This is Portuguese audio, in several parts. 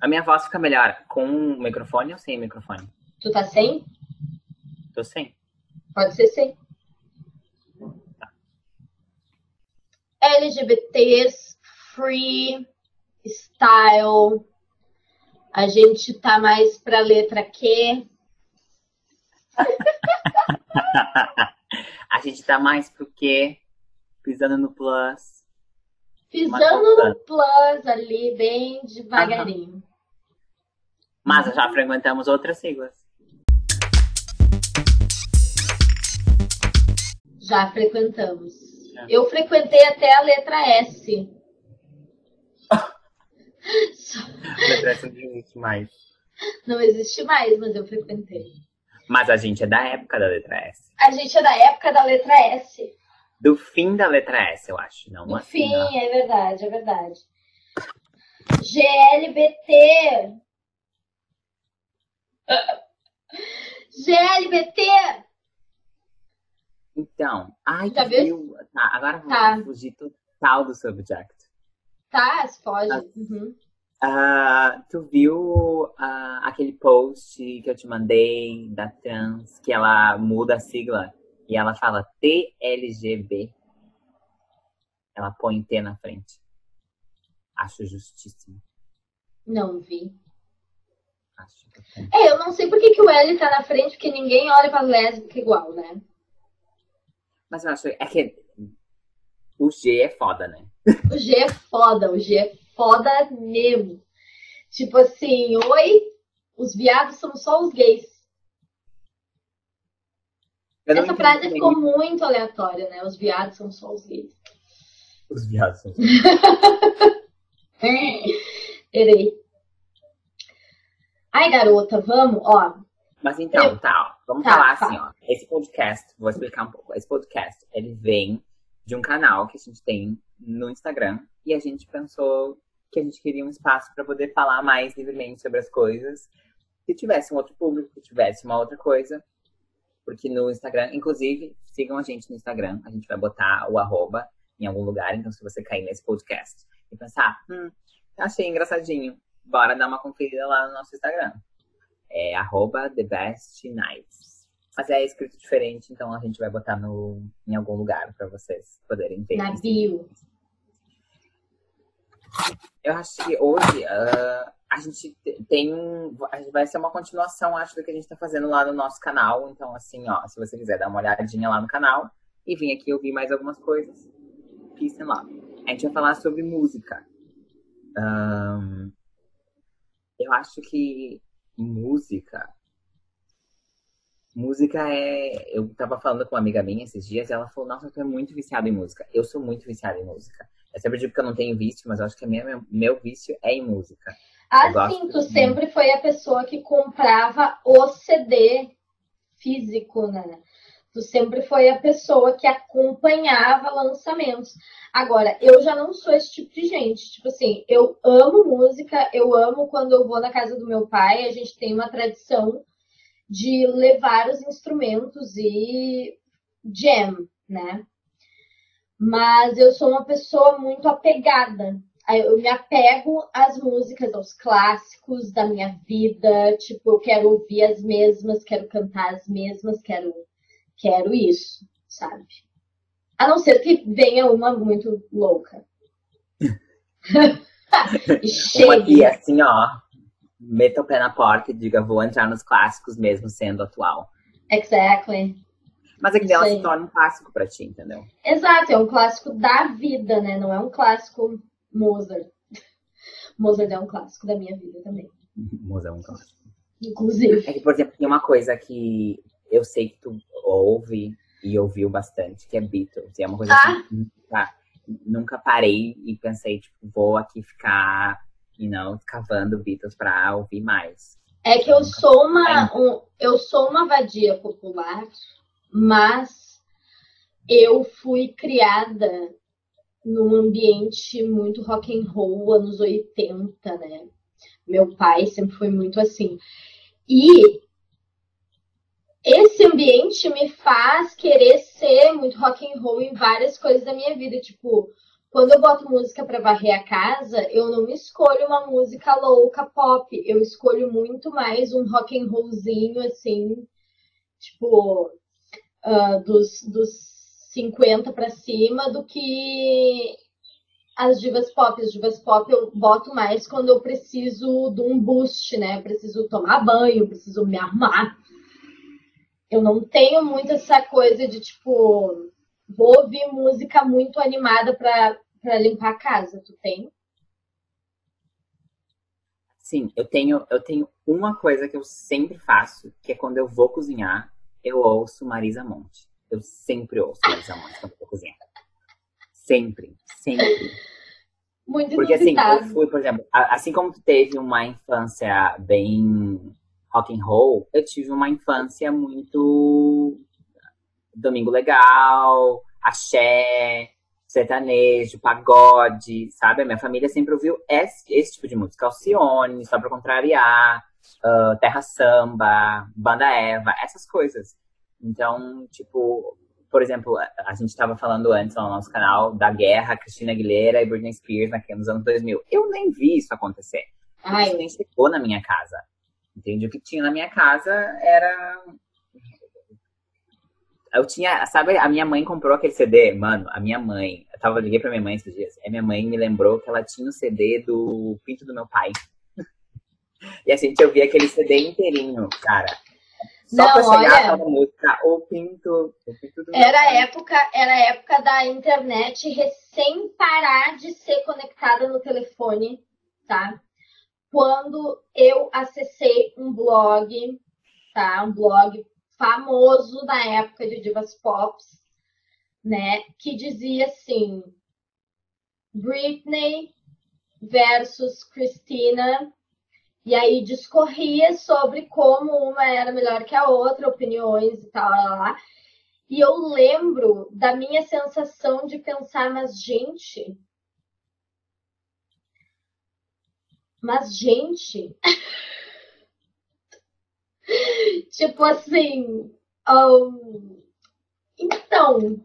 A minha voz fica melhor com o microfone ou sem microfone? Tu tá sem? Tô sem. Pode ser sem. LGBTs, free, style. A gente tá mais pra letra Q. a gente tá mais pro quê? Pisando no plus. Pisando no plus ali, bem devagarinho. Mas já frequentamos outras siglas. Já frequentamos. Eu frequentei até a letra S. letra S não existe mais. Não existe mais, mas eu frequentei. Mas a gente é da época da letra S. A gente é da época da letra S. Do fim da letra S, eu acho. Não Do assim, fim, não. é verdade, é verdade. GLBT. GLBT. Então, ai, Já tu viu? Tá, agora vamos Tá. fugir total do subject. Tá, se pode. Tá. Uhum. Ah, tu viu ah, aquele post que eu te mandei da trans, que ela muda a sigla e ela fala TLGB? Ela põe T na frente. Acho justíssimo. Não vi. É, eu não sei por que, que o L tá na frente, porque ninguém olha pra lésbica igual, né? Mas eu acho é que o G é foda, né? O G é foda, o G é foda mesmo. Tipo assim, oi, os viados são só os gays. Essa frase ficou muito aleatória, né? Os viados são só os gays. Os viados são Terei. Ai, garota, vamos, ó. Mas então, tá, ó, vamos Tá, falar tá. assim, ó. Esse podcast, vou explicar um pouco. Esse podcast, ele vem de um canal que a gente tem no Instagram e a gente pensou que a gente queria um espaço para poder falar mais livremente sobre as coisas. Que tivesse um outro público, que tivesse uma outra coisa. Porque no Instagram, inclusive, sigam a gente no Instagram. A gente vai botar o arroba em algum lugar. Então, se você cair nesse podcast e pensar, hum, achei engraçadinho, bora dar uma conferida lá no nosso Instagram é arroba. Mas é escrito diferente, então a gente vai botar no, em algum lugar para vocês poderem ver. Na bio. Eu acho que hoje ah, a gente te- tem um. Vai ser uma continuação, acho, do que a gente tá fazendo lá no nosso canal. Então, assim, ó, se você quiser dar uma olhadinha lá no canal e vir aqui ouvir mais algumas coisas, pisem lá. A gente vai falar sobre música. Ahn, eu acho que música. Música é. Eu tava falando com uma amiga minha esses dias e ela falou: Nossa, tu é muito viciado em música. Eu sou muito viciada em música. Eu sempre digo que eu não tenho vício, mas eu acho que a minha, meu, meu vício é em música. Gosto Assim, tu sempre foi a pessoa que comprava o CD físico, né? Tu sempre foi a pessoa que acompanhava lançamentos. Agora, eu já não sou esse tipo de gente. Tipo assim, eu amo música, eu amo quando eu vou na casa do meu pai, a gente tem uma tradição de levar os instrumentos e jam, né? Mas eu sou uma pessoa muito apegada. Eu me apego às músicas, aos clássicos da minha vida. Tipo, eu quero ouvir as mesmas, quero cantar as mesmas, quero, quero isso, sabe? A não ser que venha uma muito louca. e chegue. assim, ó, meta o pé na porta e diga, vou entrar nos clássicos mesmo sendo atual. Exactly. Mas é que dela Isso se torna um clássico pra ti, entendeu? Exato, é um clássico da vida, né? Não é um clássico Mozart. Mozart é um clássico da minha vida também. Música é um clássico. Inclusive. É que, por exemplo, tem uma coisa que eu sei que tu ouve e ouviu bastante, que é Beatles. E é uma coisa Ah. que nunca, nunca parei e pensei, tipo, vou aqui ficar, you know, cavando Beatles pra ouvir mais. É que eu sou uma, um- eu sou uma vadia popular, mas eu fui criada num ambiente muito rock and roll, anos 80, né? Meu pai sempre foi muito assim. E esse ambiente me faz querer ser muito rock and roll em várias coisas da minha vida, tipo quando eu boto música para varrer a casa, eu não escolho uma música louca pop, eu escolho muito mais um rock and rollzinho assim, tipo uh, dos, dos 50 para cima do que as divas pop. As divas pop eu boto mais quando eu preciso de um boost, né? Preciso tomar banho, preciso me arrumar. Eu não tenho muito essa coisa de tipo, vou ouvir música muito animada para limpar a casa. Tu tem? Sim, eu tenho, eu tenho uma coisa que eu sempre faço, que é quando eu vou cozinhar, eu ouço Marisa Monte. Eu sempre ouço Marisa Monte quando eu vou cozinhar. Sempre, sempre. Muito Porque assim, eu fui, por exemplo, assim como tu teve uma infância bem rock and roll, eu tive uma infância muito Domingo Legal, axé, sertanejo, pagode, sabe? A minha família sempre ouviu esse, esse tipo de música. Alcione, Só Pra Contrariar, uh, Terra Samba, Banda Eva, essas coisas. Então, tipo, por exemplo, a gente estava falando antes no nosso canal da guerra Cristina Aguilera e Britney Spears nos anos 2000. Eu nem vi isso acontecer. Ai. Isso nem chegou na minha casa. Entende? O que tinha na minha casa era eu tinha, sabe, a minha mãe comprou aquele CD, mano, a minha mãe, eu tava, liguei pra minha mãe esses dias, a minha mãe me lembrou que ela tinha o um CD do Pinto do meu pai. e a gente ouvia aquele CD inteirinho, cara. Só Não, pra chegar olha, música, o Pinto, o Pinto do era meu pai. época, Era a época da internet recém parar de ser conectada no telefone, tá? Quando eu acessei um blog, tá? Um blog famoso na época de divas pop, né? Que dizia assim: Britney versus Christina. E aí discorria sobre como uma era melhor que a outra, opiniões e tal, lá, lá. E eu lembro da minha sensação de pensar, mas gente. Mas gente. tipo assim. Um, então, o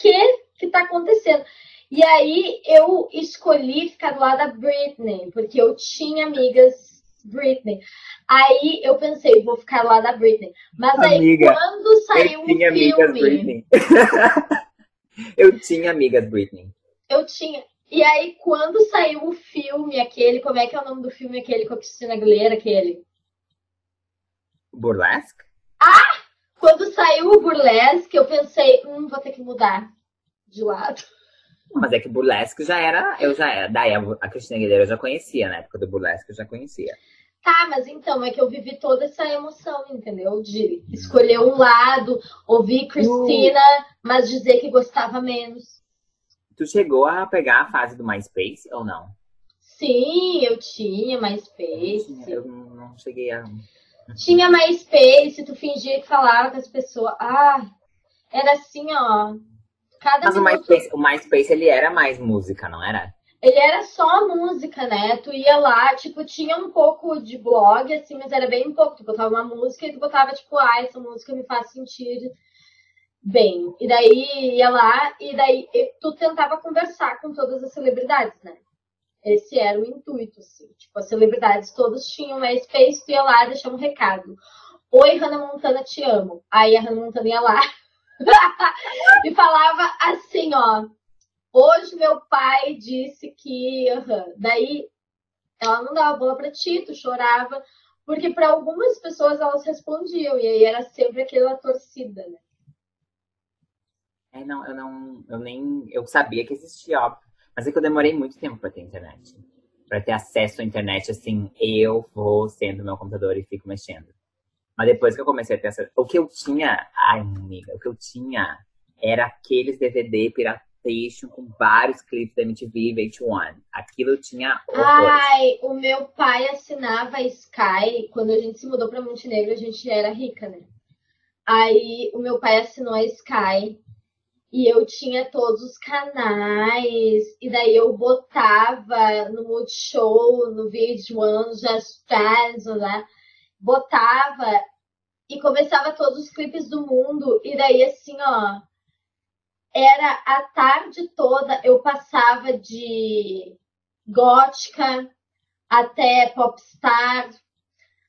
que que tá acontecendo? E aí eu escolhi ficar do lado da Britney, porque eu tinha amigas Britney. Aí eu pensei, vou ficar do lado da Britney. Mas Amiga, aí quando saiu o filme. eu tinha amigas Britney. Eu tinha. E aí, quando saiu o filme, aquele, como é que é o nome do filme aquele com a Cristina Aguilera, aquele? Burlesque? Ah! Quando saiu o Burlesque, eu pensei, hum, vou ter que mudar de lado. Mas é que Burlesque já era, eu já era, daí a, Cristina Aguilera eu já conhecia, na época do Burlesque eu já conhecia. Tá, mas então, é que eu vivi toda essa emoção, entendeu? De escolher um lado, ouvir Cristina, uh. mas dizer que gostava menos. Tu chegou a pegar a fase do MySpace ou não? Sim, eu tinha MySpace. Eu, tinha, eu não cheguei a. Tinha MySpace, tu fingia que falava com as pessoas. Ah, era assim, ó. Cada Mas minuto... o, MySpace, o MySpace, ele era mais música, não era? Ele era só música, né? Tu ia lá, tipo, tinha um pouco de blog, assim, mas era bem pouco. Tu botava uma música e tu botava, tipo, ah, essa música me faz sentir bem. E daí ia lá, e daí tu tentava conversar com todas as celebridades, né? Esse era o intuito, assim. Tipo, as celebridades todas tinham MySpace, tu ia lá deixava um recado. Oi, Hannah Montana, te amo. Aí a Hannah Montana ia lá e falava assim, ó. Hoje meu pai disse que. Uhum. Daí ela não dava bola pra ti, tu chorava. Porque para algumas pessoas elas respondiam, e aí era sempre aquela torcida, né? É, não, eu não, eu nem, eu sabia que existia, óbvio. Mas é que eu demorei muito tempo para ter internet. Para ter acesso à internet, assim, eu vou sendo meu computador e fico mexendo. Mas depois que eu comecei a ter acesso. O que eu tinha. Ai, amiga, o que eu tinha era aqueles DVD Piratation com vários clipes da MTV VH1. Aquilo eu tinha horrores. Ai, o meu pai assinava Sky. Quando a gente se mudou para Montenegro, a gente era rica, né? Aí o meu pai assinou a Sky e eu tinha todos os canais, e daí eu botava no Multishow, no VH1, Just Fans, né? Botava e começava todos os clipes do mundo, e daí assim, ó. era a tarde toda, eu passava de gótica até popstar,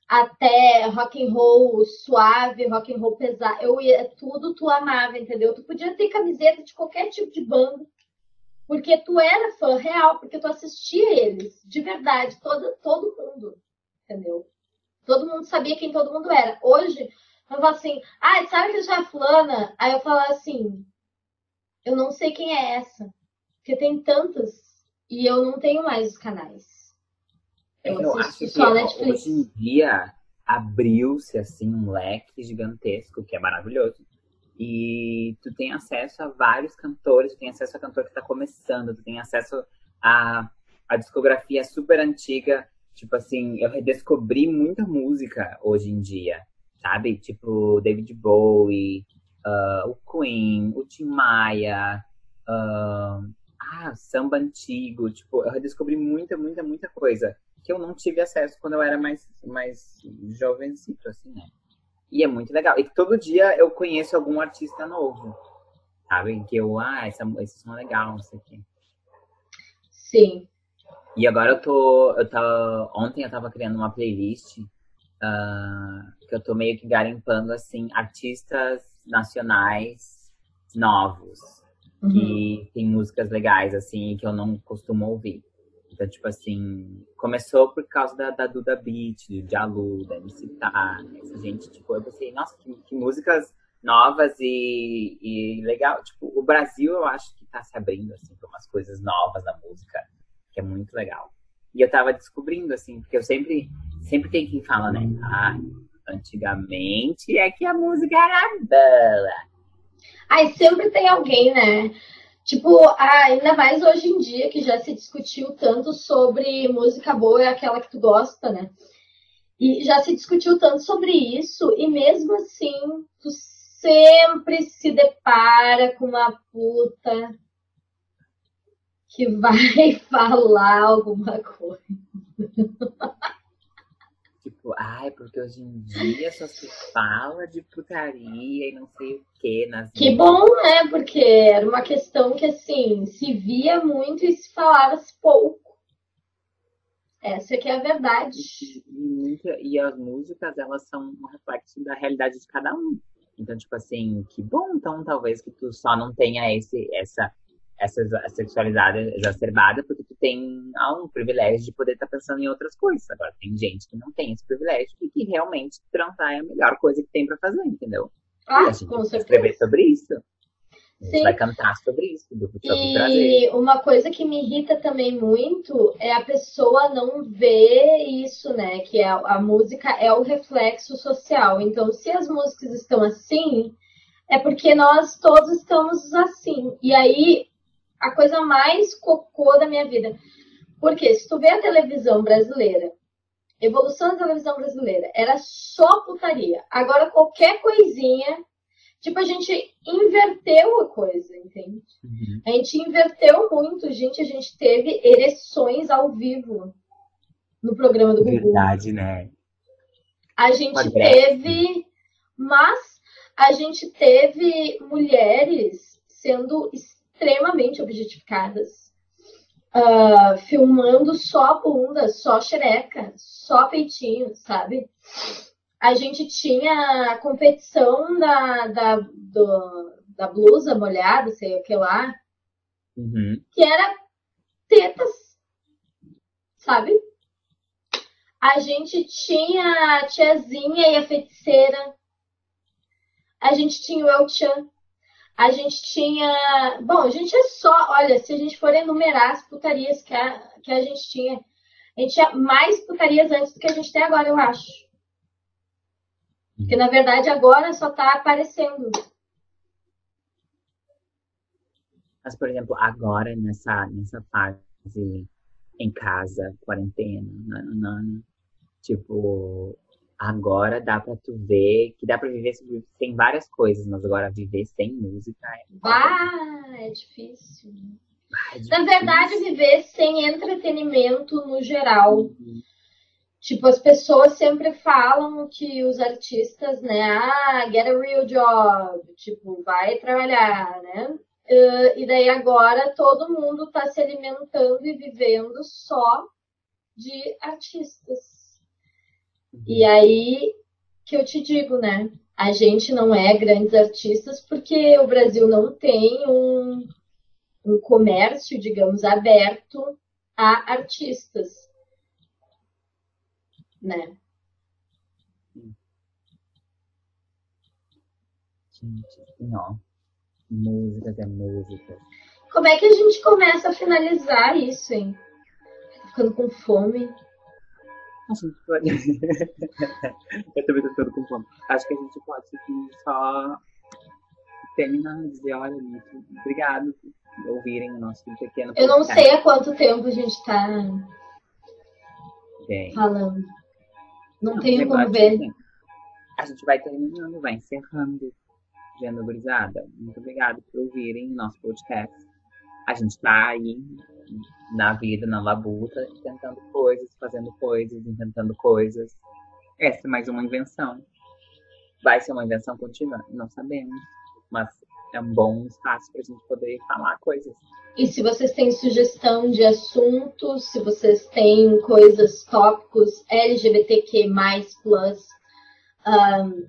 até rock and roll suave, rock and roll pesado. Eu ia tudo tu amava, entendeu? Tu podia ter camiseta de qualquer tipo de banda, porque tu era fã real, porque tu assistia eles, de verdade, todo todo mundo, entendeu? Todo mundo sabia quem todo mundo era. Hoje, eu falo assim, ah, sabe que já é fulana? Aí eu falo assim, eu não sei quem é essa. Porque tem tantas e eu não tenho mais os canais. Eu, eu acho que hoje em dia abriu-se assim um leque gigantesco, que é maravilhoso. E tu tem acesso a vários cantores, tu tem acesso a cantor que está começando, tu tem acesso a, a discografia super antiga. Tipo assim, eu redescobri muita música hoje em dia, sabe? Tipo David Bowie, uh, o Queen, o Tim Maia, uh, ah, samba antigo. Tipo, eu redescobri muita, muita, muita coisa que eu não tive acesso quando eu era mais, mais jovencito, assim, né? E é muito legal. E todo dia eu conheço algum artista novo, sabe? Que eu, ah, essa, esse som é legal, não sei o quê. Sim. E agora eu tô, eu tô, ontem eu tava criando uma playlist uh, que eu tô meio que garimpando, assim, artistas nacionais novos. Uhum. Que tem músicas legais, assim, que eu não costumo ouvir. Então, tipo assim, começou por causa da, da Duda Beat, do Jalu, da MC Tá, essa gente, tipo, eu pensei, nossa, que, que músicas novas e, e, legal. Tipo, o Brasil eu acho que tá se abrindo, assim, pra umas coisas novas na música, que é muito legal. E eu tava descobrindo, assim, porque eu sempre, sempre tem quem fala, né? Ah, antigamente é que a música era boa. Ai, sempre tem alguém, né? Tipo, ainda mais hoje em dia que já se discutiu tanto sobre música boa é aquela que tu gosta, né? E já se discutiu tanto sobre isso, e mesmo assim, tu sempre se depara com uma puta que vai falar alguma coisa. Tipo, ai, porque hoje em dia só se fala de putaria e não sei o que nas. Que bom, né? Porque era uma questão que, assim, se via muito e se falava-se pouco. Essa que é a verdade. E, e, e as músicas, elas são um reflexo da realidade de cada um. Então, tipo assim, que bom, então, talvez que tu só não tenha esse, essa essa sexualidade exacerbada porque tu tem ah, um privilégio de poder estar tá pensando em outras coisas. Agora, tem gente que não tem esse privilégio e que realmente transar é a melhor coisa que tem para fazer, entendeu? Ah, e a gente vai escrever sobre isso. A gente Sim. vai cantar sobre isso, sobre e prazer. uma coisa que me irrita também muito é a pessoa não ver isso, né? Que é, a música é o reflexo social. Então, se as músicas estão assim, é porque nós todos estamos assim. E aí a coisa mais cocô da minha vida. Porque se tu vê a televisão brasileira, evolução da televisão brasileira, era só putaria. Agora qualquer coisinha, tipo, a gente inverteu a coisa, entende? Uhum. A gente inverteu muito, gente. A gente teve ereções ao vivo no programa do Gugu. Verdade, né? A gente teve, mas a gente teve mulheres sendo extremamente objetificadas, uh, filmando só bunda, só xereca, só peitinho, sabe? A gente tinha a competição da, da, do, da blusa molhada, sei o que lá, uhum. que era tetas, sabe? A gente tinha a tiazinha e a feiticeira. A gente tinha o El Chan a gente tinha. Bom, a gente é só. Olha, se a gente for enumerar as putarias que a, que a gente tinha, a gente tinha mais putarias antes do que a gente tem agora, eu acho. Porque, na verdade, agora só está aparecendo. Mas, por exemplo, agora, nessa, nessa fase em casa, quarentena, tipo, Agora dá pra tu ver que dá pra viver sem várias coisas, mas agora viver sem música é. Ah, é difícil. Ah, é difícil. Na verdade, viver sem entretenimento no geral. Uhum. Tipo, as pessoas sempre falam que os artistas, né, ah, get a real job, tipo, vai trabalhar, né? Uh, e daí agora todo mundo está se alimentando e vivendo só de artistas. E aí que eu te digo, né? A gente não é grandes artistas porque o Brasil não tem um, um comércio, digamos, aberto a artistas, né? Gente, não músicas é música. Como é que a gente começa a finalizar isso, hein? Ficando com fome. A gente pode. eu também tô ficando com fome. Acho que a gente pode só terminar e dizer, olha, muito obrigado por ouvirem o nosso pequeno podcast. Eu não sei há quanto tempo a gente tá Bem. falando. Não, não tenho como ver. A gente vai terminando, vai encerrando. Gendo Gurizada, muito obrigado por ouvirem nosso podcast. A gente está aí na vida, na labuta, tentando coisas, fazendo coisas, inventando coisas. Essa é mais uma invenção. Vai ser uma invenção contínua? Não sabemos. Mas é um bom espaço para a gente poder falar coisas. E se vocês têm sugestão de assuntos, se vocês têm coisas, tópicos LGBTQ+, plus, um,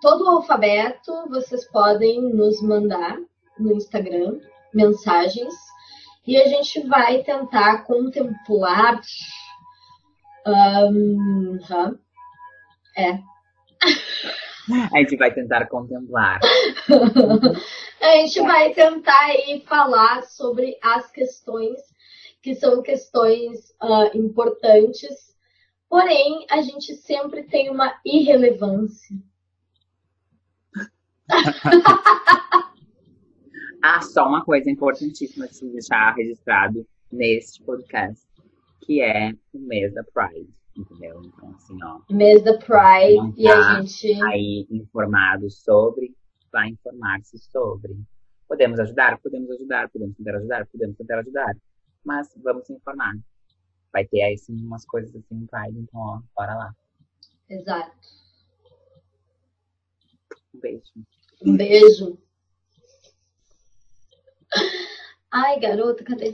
todo o alfabeto vocês podem nos mandar no Instagram mensagens e a gente vai tentar contemplar. Um, é. A gente vai tentar contemplar. a gente vai tentar aí falar sobre as questões que são questões uh, importantes, porém a gente sempre tem uma irrelevância ah, só uma coisa importantíssima de deixar registrado neste podcast, que é o mês da Pride, entendeu? Então, assim, ó. Mês da Pride e a tá gente. Aí informado sobre, vai informar-se sobre. Podemos ajudar? Podemos ajudar, podemos tentar ajudar, podemos tentar ajudar. Mas vamos informar. Vai ter aí sim umas coisas assim Pride, então, ó, bora lá. Exato. Um beijo. Um beijo. आएगा रोत खते